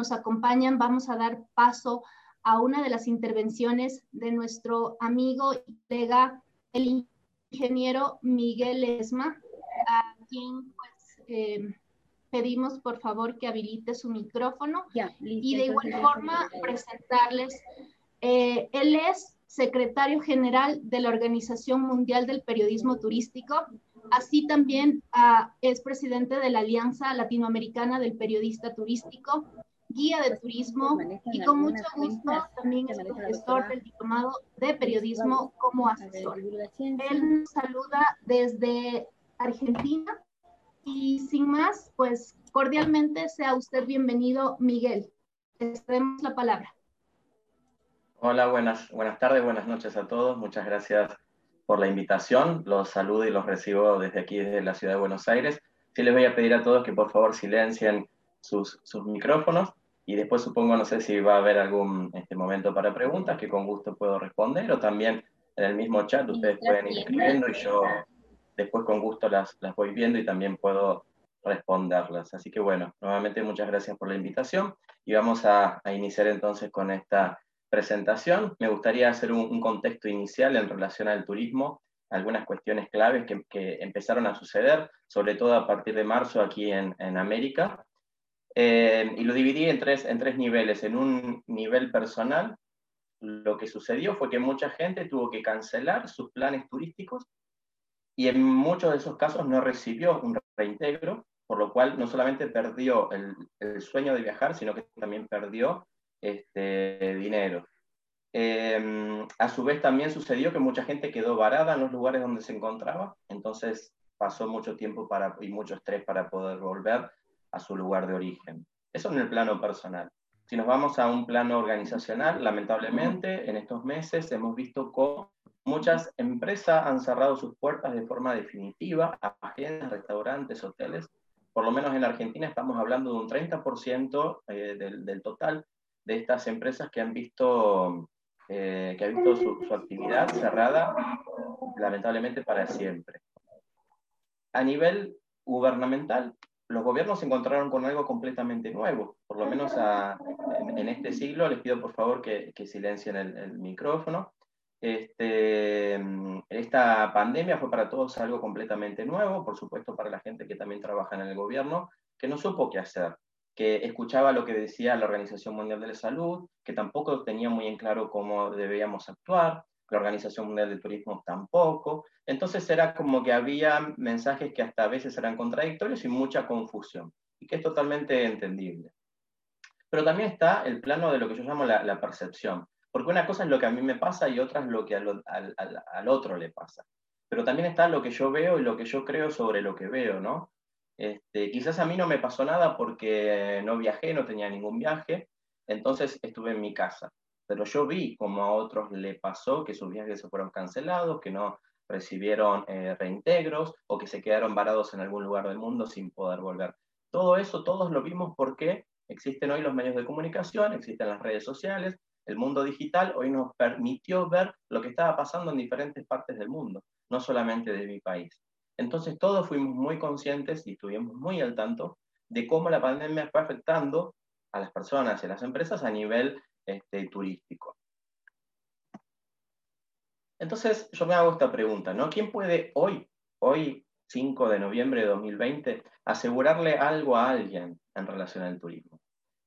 nos acompañan, vamos a dar paso a una de las intervenciones de nuestro amigo y colega, el ingeniero Miguel Esma, a quien pues, eh, pedimos por favor que habilite su micrófono y de igual forma presentarles. Eh, él es secretario general de la Organización Mundial del Periodismo Turístico, así también uh, es presidente de la Alianza Latinoamericana del Periodista Turístico, guía de turismo y con mucho gusto también es profesor del diplomado de periodismo como asesor. Él nos saluda desde Argentina y sin más, pues cordialmente sea usted bienvenido, Miguel. Damos la palabra. Hola, buenas, buenas tardes, buenas noches a todos. Muchas gracias por la invitación. Los saludo y los recibo desde aquí, desde la ciudad de Buenos Aires. Sí les voy a pedir a todos que por favor silencien sus, sus micrófonos y después supongo, no sé si va a haber algún este momento para preguntas que con gusto puedo responder o también en el mismo chat ustedes pueden ir escribiendo y yo después con gusto las, las voy viendo y también puedo responderlas. Así que bueno, nuevamente muchas gracias por la invitación y vamos a, a iniciar entonces con esta presentación. Me gustaría hacer un, un, contexto inicial en relación al turismo, algunas cuestiones claves que, que, empezaron a suceder, sobre todo a partir de marzo aquí en, en América. Eh, y lo dividí en tres, en tres niveles. En un nivel personal, lo que sucedió fue que mucha gente tuvo que cancelar sus planes turísticos y en muchos de esos casos no recibió un reintegro, por lo cual no solamente perdió el, sueño de viajar, sino que también perdió este, dinero. Eh, a su vez también sucedió que mucha gente quedó varada en los lugares donde se encontraba, entonces pasó mucho tiempo para, y mucho estrés para poder volver a su lugar de origen. Eso en el plano personal. Si nos vamos a un plano organizacional, lamentablemente en estos meses hemos visto cómo muchas empresas han cerrado sus puertas de forma definitiva, agencias, restaurantes, hoteles. Por lo menos en Argentina estamos hablando de un 30% eh, del, total de estas empresas que han visto, eh, que ha visto su actividad cerrada, lamentablemente para siempre. A nivel gubernamental, los gobiernos se encontraron con algo completamente nuevo, por lo menos en, este siglo. Les pido por favor que, que silencien el, el, micrófono. Este, esta pandemia fue para todos algo completamente nuevo, por supuesto para la gente que también trabaja en el gobierno, que no supo qué hacer, que escuchaba lo que decía la Organización Mundial de la Salud, que tampoco tenía muy en claro cómo debíamos actuar, la Organización Mundial del Turismo tampoco. Entonces era como que había mensajes que hasta a veces eran contradictorios y mucha confusión, y que es totalmente entendible. Pero también está el plano de lo que yo llamo la, percepción, porque una cosa es lo que a mí me pasa y otra es lo que al, otro le pasa. Pero también está lo que yo veo y lo que yo creo sobre lo que veo, ¿no? Este, quizás a mí no me pasó nada porque no viajé, no tenía ningún viaje, entonces estuve en mi casa pero yo vi como a otros le pasó que sus viajes se fueron cancelados, que no recibieron eh, reintegros o que se quedaron varados en algún lugar del mundo sin poder volver. Todo eso todos lo vimos porque existen hoy los medios de comunicación, existen las redes sociales, el mundo digital hoy nos permitió ver lo que estaba pasando en diferentes partes del mundo, no solamente de mi país. Entonces todos fuimos muy conscientes y estuvimos muy al tanto de cómo la pandemia fue afectando a las personas y a las empresas a nivel este, turístico. Entonces, yo me hago esta pregunta, ¿no? ¿Quién puede hoy, hoy 5 de noviembre de 2020, asegurarle algo a alguien en relación al turismo?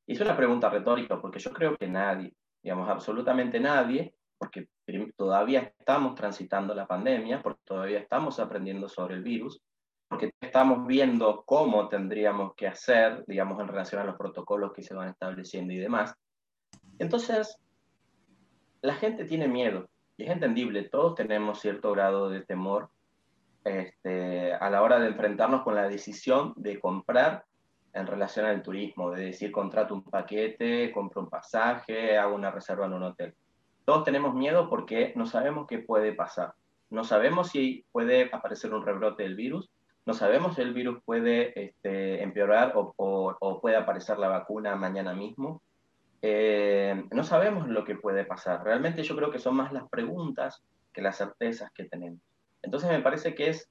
Y es una pregunta retórica porque yo creo que nadie, digamos, absolutamente nadie, porque todavía estamos transitando la pandemia, porque todavía estamos aprendiendo sobre el virus, porque estamos viendo cómo tendríamos que hacer, digamos, en relación a los protocolos que se van estableciendo y demás. Entonces, la gente tiene miedo, y es entendible, todos tenemos cierto grado de temor este, a la hora de enfrentarnos con la decisión de comprar en relación al turismo, de decir, contrato un paquete, compro un pasaje, hago una reserva en un hotel. Todos tenemos miedo porque no sabemos qué puede pasar. No sabemos si puede aparecer un rebrote del virus, no sabemos si el virus puede este, empeorar o, puede aparecer la vacuna mañana mismo eh, no sabemos lo que puede pasar. Realmente yo creo que son más las preguntas que las certezas que tenemos. Entonces me parece que es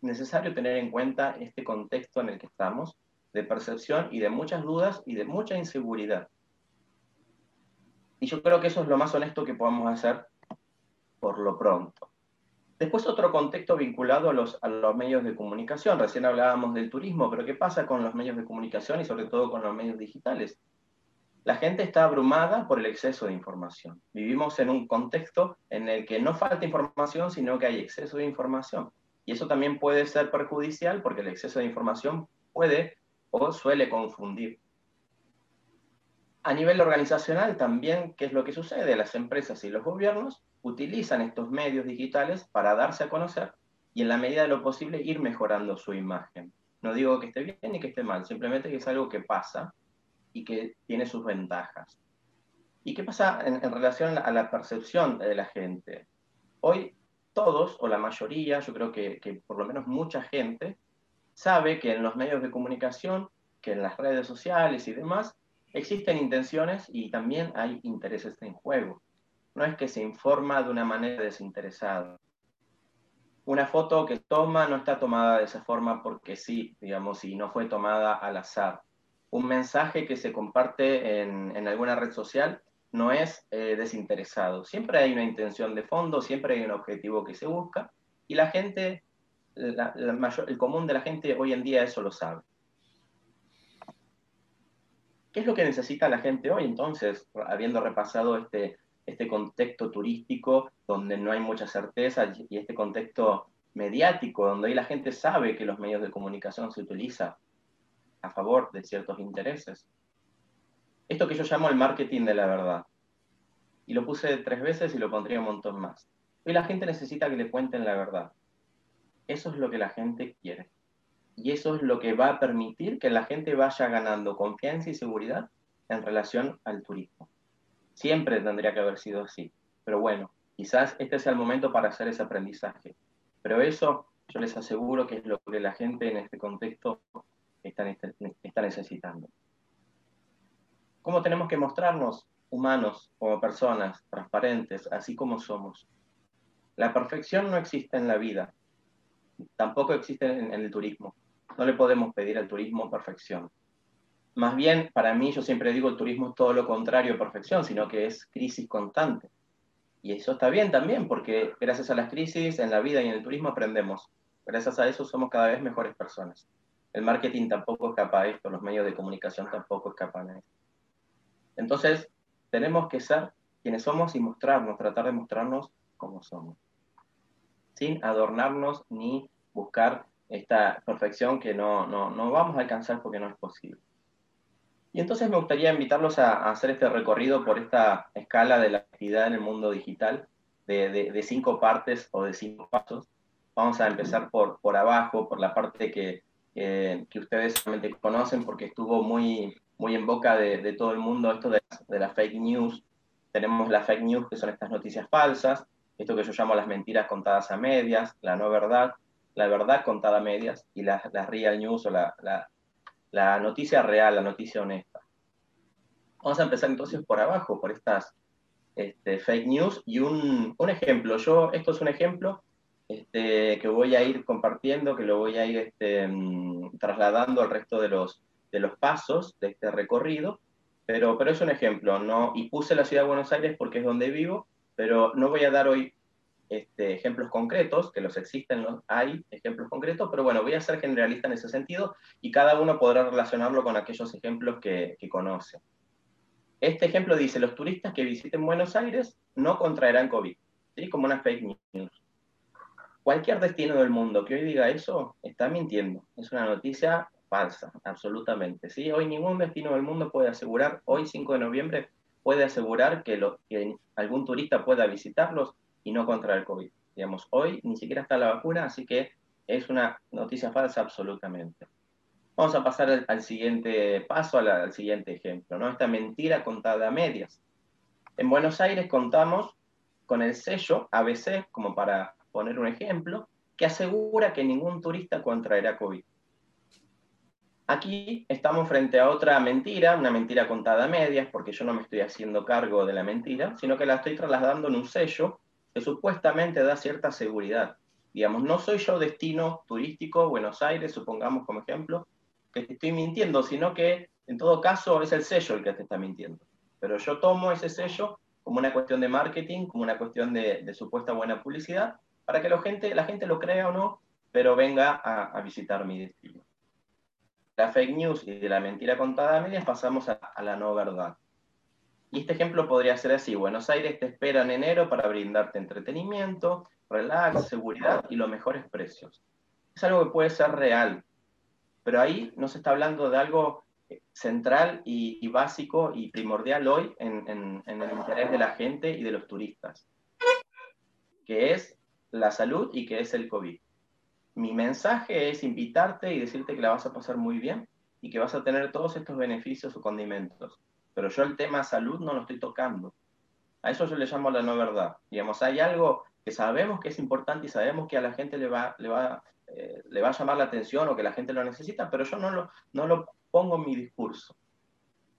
necesario tener en cuenta este contexto en el que estamos de percepción y de muchas dudas y de mucha inseguridad. Y yo creo que eso es lo más honesto que podamos hacer por lo pronto. Después otro contexto vinculado a los, a los medios de comunicación. Recién hablábamos del turismo, pero ¿qué pasa con los medios de comunicación y sobre todo con los medios digitales? La gente está abrumada por el exceso de información. Vivimos en un contexto en el que no falta información, sino que hay exceso de información. Y eso también puede ser perjudicial porque el exceso de información puede o suele confundir. A nivel organizacional también, ¿qué es lo que sucede? Las empresas y los gobiernos utilizan estos medios digitales para darse a conocer y en la medida de lo posible ir mejorando su imagen. No digo que esté bien ni que esté mal, simplemente que es algo que pasa y que tiene sus ventajas. ¿Y qué pasa en, relación a la percepción de la gente? Hoy todos, o la mayoría, yo creo que, que por lo menos mucha gente, sabe que en los medios de comunicación, que en las redes sociales y demás, existen intenciones y también hay intereses en juego. No es que se informa de una manera desinteresada. Una foto que toma no está tomada de esa forma porque sí, digamos, y no fue tomada al azar. Un mensaje que se comparte en, alguna red social no es eh, desinteresado. Siempre hay una intención de fondo, siempre hay un objetivo que se busca y la gente, el común de la gente hoy en día eso lo sabe. ¿Qué es lo que necesita la gente hoy entonces, habiendo repasado este, este contexto turístico donde no hay mucha certeza y este contexto mediático donde hoy la gente sabe que los medios de comunicación se utilizan a favor de ciertos intereses? Esto que yo llamo el marketing de la verdad. Y lo puse tres veces y lo pondría un montón más. Hoy la gente necesita que le cuenten la verdad. Eso es lo que la gente quiere. Y eso es lo que va a permitir que la gente vaya ganando confianza y seguridad en relación al turismo. Siempre tendría que haber sido así. Pero bueno, quizás este sea el momento para hacer ese aprendizaje. Pero eso yo les aseguro que es lo que la gente en este contexto está, está necesitando. ¿Cómo tenemos que mostrarnos humanos como personas, transparentes, así como somos? La perfección no existe en la vida, tampoco existe en el turismo. No le podemos pedir al turismo perfección. Más bien, para mí, yo siempre digo, el turismo es todo lo contrario a perfección, sino que es crisis constante. Y eso está bien también, porque gracias a las crisis en la vida y en el turismo aprendemos. Gracias a eso somos cada vez mejores personas. El marketing tampoco escapa a esto, los medios de comunicación tampoco escapan a esto. Entonces, tenemos que ser quienes somos y mostrarnos, tratar de mostrarnos como somos, sin adornarnos ni buscar esta perfección que no, no, vamos a alcanzar porque no es posible. Y entonces me gustaría invitarlos a, hacer este recorrido por esta escala de la actividad en el mundo digital, de, cinco partes o de cinco pasos. Vamos a empezar por, por abajo, por la parte que, que ustedes solamente conocen porque estuvo muy, muy en boca de, todo el mundo esto de, de la fake news. Tenemos la fake news, que son estas noticias falsas, esto que yo llamo las mentiras contadas a medias, la no verdad, la verdad contada a medias y la, real news o la, la, noticia real, la noticia honesta. Vamos a empezar entonces por abajo, por estas este, fake news y un, un, ejemplo. Yo, esto es un ejemplo este, que voy a ir compartiendo, que lo voy a ir este, mm, trasladando al resto de los, de los pasos de este recorrido, pero, pero es un ejemplo, ¿no? Y puse la ciudad de Buenos Aires porque es donde vivo, pero no voy a dar hoy este, ejemplos concretos, que los existen, hay ejemplos concretos, pero bueno, voy a ser generalista en ese sentido y cada uno podrá relacionarlo con aquellos ejemplos que, que conoce. Este ejemplo dice, los turistas que visiten Buenos Aires no contraerán COVID, ¿sí? como una fake news. Cualquier destino del mundo que hoy diga eso está mintiendo, es una noticia falsa, absolutamente. ¿sí? Hoy ningún destino del mundo puede asegurar, hoy 5 de noviembre, puede asegurar que, algún turista pueda visitarlos y no contra el COVID. Digamos, hoy ni siquiera está la vacuna, así que es una noticia falsa absolutamente. Vamos a pasar al, siguiente paso, al, siguiente ejemplo, ¿no? Esta mentira contada a medias. En Buenos Aires contamos con el sello ABC, como para poner un ejemplo, que asegura que ningún turista contraerá COVID. Aquí estamos frente a otra mentira, una mentira contada a medias, porque yo no me estoy haciendo cargo de la mentira, sino que la estoy trasladando en un sello que supuestamente da cierta seguridad. Digamos, no soy yo destino turístico, Buenos Aires, supongamos como ejemplo, que te estoy mintiendo, sino que en todo caso es el sello el que te está mintiendo. Pero yo tomo ese sello como una cuestión de marketing, como una cuestión de, supuesta buena publicidad, para que la gente, la gente lo crea o no, pero venga a, visitar mi destino. La fake news y de la mentira contada a medias pasamos a, a la no verdad. Y este ejemplo podría ser así, Buenos Aires te espera en enero para brindarte entretenimiento, relax, seguridad y los mejores precios. Es algo que puede ser real, pero ahí no se está hablando de algo central y, básico y primordial hoy en, el interés de la gente y de los turistas, que es la salud y que es el COVID. Mi mensaje es invitarte y decirte que la vas a pasar muy bien y que vas a tener todos estos beneficios o condimentos. Pero yo el tema salud no lo estoy tocando. A eso yo le llamo la no verdad. Digamos, hay algo que sabemos que es importante y sabemos que a la gente le va, le va, eh, le va a llamar la atención o que la gente lo necesita, pero yo no lo, no lo pongo mi discurso.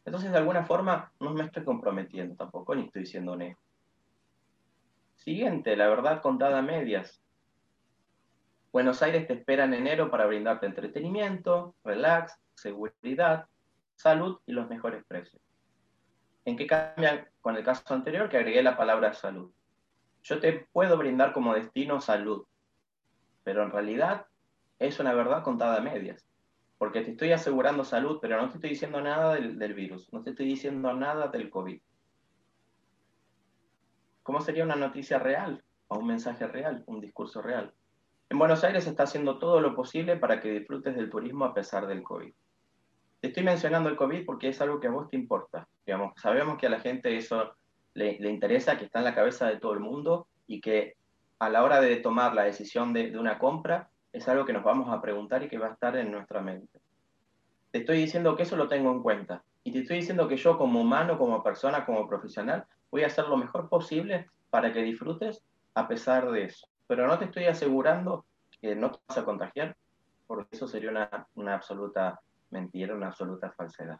Entonces, de alguna forma, no me estoy comprometiendo tampoco, ni estoy siendo honesto. Siguiente, la verdad contada a medias. Buenos Aires te espera en enero para brindarte entretenimiento, relax, seguridad, salud y los mejores precios. ¿En qué cambian con el caso anterior? Que agregué la palabra salud. Yo te puedo brindar como destino salud, pero en realidad es una verdad contada a medias porque te estoy asegurando salud, pero no te estoy diciendo nada del, virus, no te estoy diciendo nada del COVID. ¿Cómo sería una noticia real o un mensaje real, un discurso real? En Buenos Aires se está haciendo todo lo posible para que disfrutes del turismo a pesar del COVID. Te estoy mencionando el COVID porque es algo que a vos te importa. Digamos, sabemos que a la gente eso le, interesa, que está en la cabeza de todo el mundo y que a la hora de tomar la decisión de una compra, es algo que nos vamos a preguntar y que va a estar en nuestra mente. Te estoy diciendo que eso lo tengo en cuenta. Y te estoy diciendo que yo como humano, como persona, como profesional, voy a hacer lo mejor posible para que disfrutes a pesar de eso. Pero no te estoy asegurando que no te vas a contagiar, porque eso sería una, una absoluta mentira, una absoluta falsedad.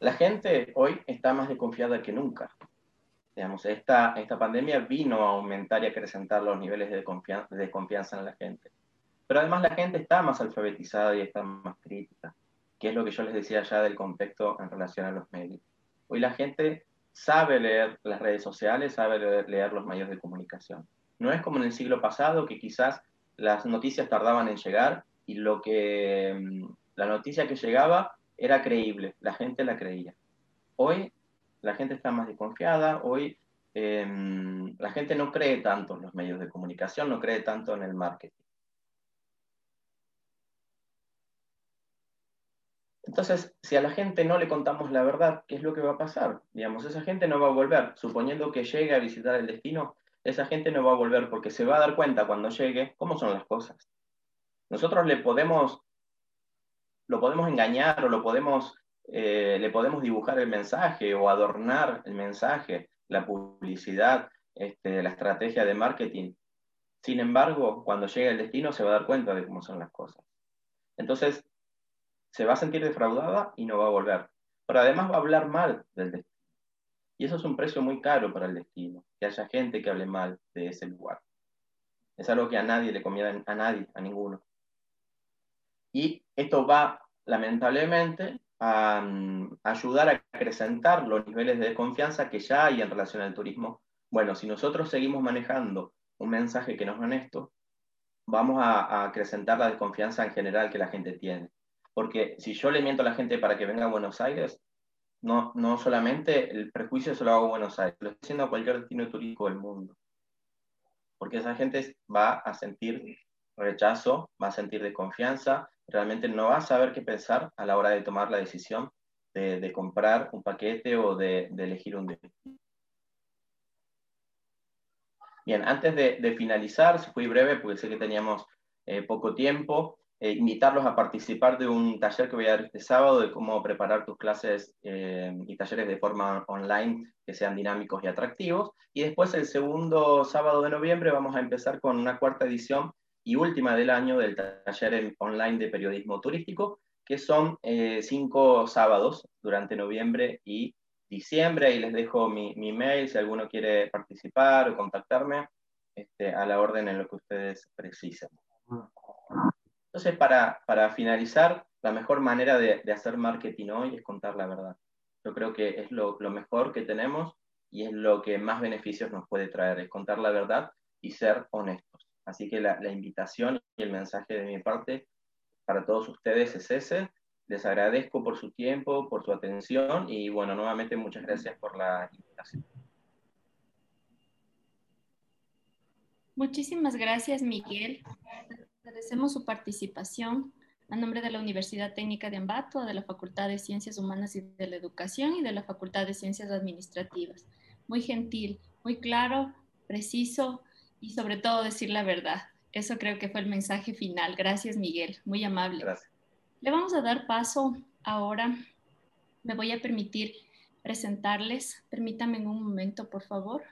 La gente hoy está más desconfiada que nunca. Digamos, esta, esta pandemia vino a aumentar y acrecentar los niveles de, confianza, de confianza en la gente. Pero además la gente está más alfabetizada y está más crítica, que es lo que yo les decía ya del contexto en relación a los medios. Hoy la gente sabe leer las redes sociales, sabe leer, los medios de comunicación. No es como en el siglo pasado que quizás las noticias tardaban en llegar y lo que mm, la noticia que llegaba era creíble, la gente la creía. Hoy la gente está más desconfiada, hoy em, la gente no cree tanto en los medios de comunicación, no cree tanto en el marketing. Entonces, si a la gente no le contamos la verdad, ¿qué es lo que va a pasar? Digamos, esa gente no va a volver. Suponiendo que llegue a visitar el destino, esa gente no va a volver porque se va a dar cuenta cuando llegue cómo son las cosas. Nosotros le podemos, lo podemos engañar o lo podemos eh, le podemos dibujar el mensaje o adornar el mensaje, la publicidad, este, la estrategia de marketing. Sin embargo, cuando llegue al destino se va a dar cuenta de cómo son las cosas. Entonces, se va a sentir defraudada y no va a volver. Pero además va a hablar mal del destino. Y eso es un precio muy caro para el destino, que haya gente que hable mal de ese lugar. Es algo que a nadie le conviene, a nadie, a ninguno. Y esto va, lamentablemente, a, mm, ayudar a acrecentar los niveles de confianza que ya hay en relación al turismo. Bueno, si nosotros seguimos manejando un mensaje que no es honesto, vamos a, acrecentar la desconfianza en general que la gente tiene. Porque si yo le miento a la gente para que venga a Buenos Aires, no, no solamente el prejuicio se lo hago a Buenos Aires, lo estoy haciendo a cualquier destino turístico del mundo. Porque esa gente va a sentir rechazo, va a sentir desconfianza, realmente no va a saber qué pensar a la hora de tomar la decisión de, comprar un paquete o de, elegir un destino. Bien, antes de, finalizar, fui breve porque sé que teníamos eh, poco tiempo, eh, invitarlos a participar de un taller que voy a dar este sábado de cómo preparar tus clases eh, y talleres de forma online que sean dinámicos y atractivos. Y después el segundo sábado de noviembre vamos a empezar con una cuarta edición y última del año del taller online de periodismo turístico, que son eh, cinco sábados durante noviembre y diciembre. Ahí les dejo mi, mi, mail si alguno quiere participar o contactarme. este, a la orden en lo que ustedes precisen. Entonces, para, para finalizar, la mejor manera de, de, hacer marketing hoy es contar la verdad. Yo creo que es lo, lo, mejor que tenemos y es lo que más beneficios nos puede traer, es contar la verdad y ser honestos. Así que la, la invitación y el mensaje de mi parte para todos ustedes es ese. Les agradezco por su tiempo, por su atención y bueno, nuevamente muchas gracias por la invitación. Muchísimas gracias, Miguel. Agradecemos su participación a nombre de la Universidad Técnica de Ambato, de la Facultad de Ciencias Humanas y de la Educación y de la Facultad de Ciencias Administrativas. Muy gentil, muy claro, preciso y sobre todo decir la verdad. Eso creo que fue el mensaje final. Gracias, Miguel. Muy amable. Gracias. Le vamos a dar paso ahora. Me voy a permitir presentarles. Permítanme un momento, por favor.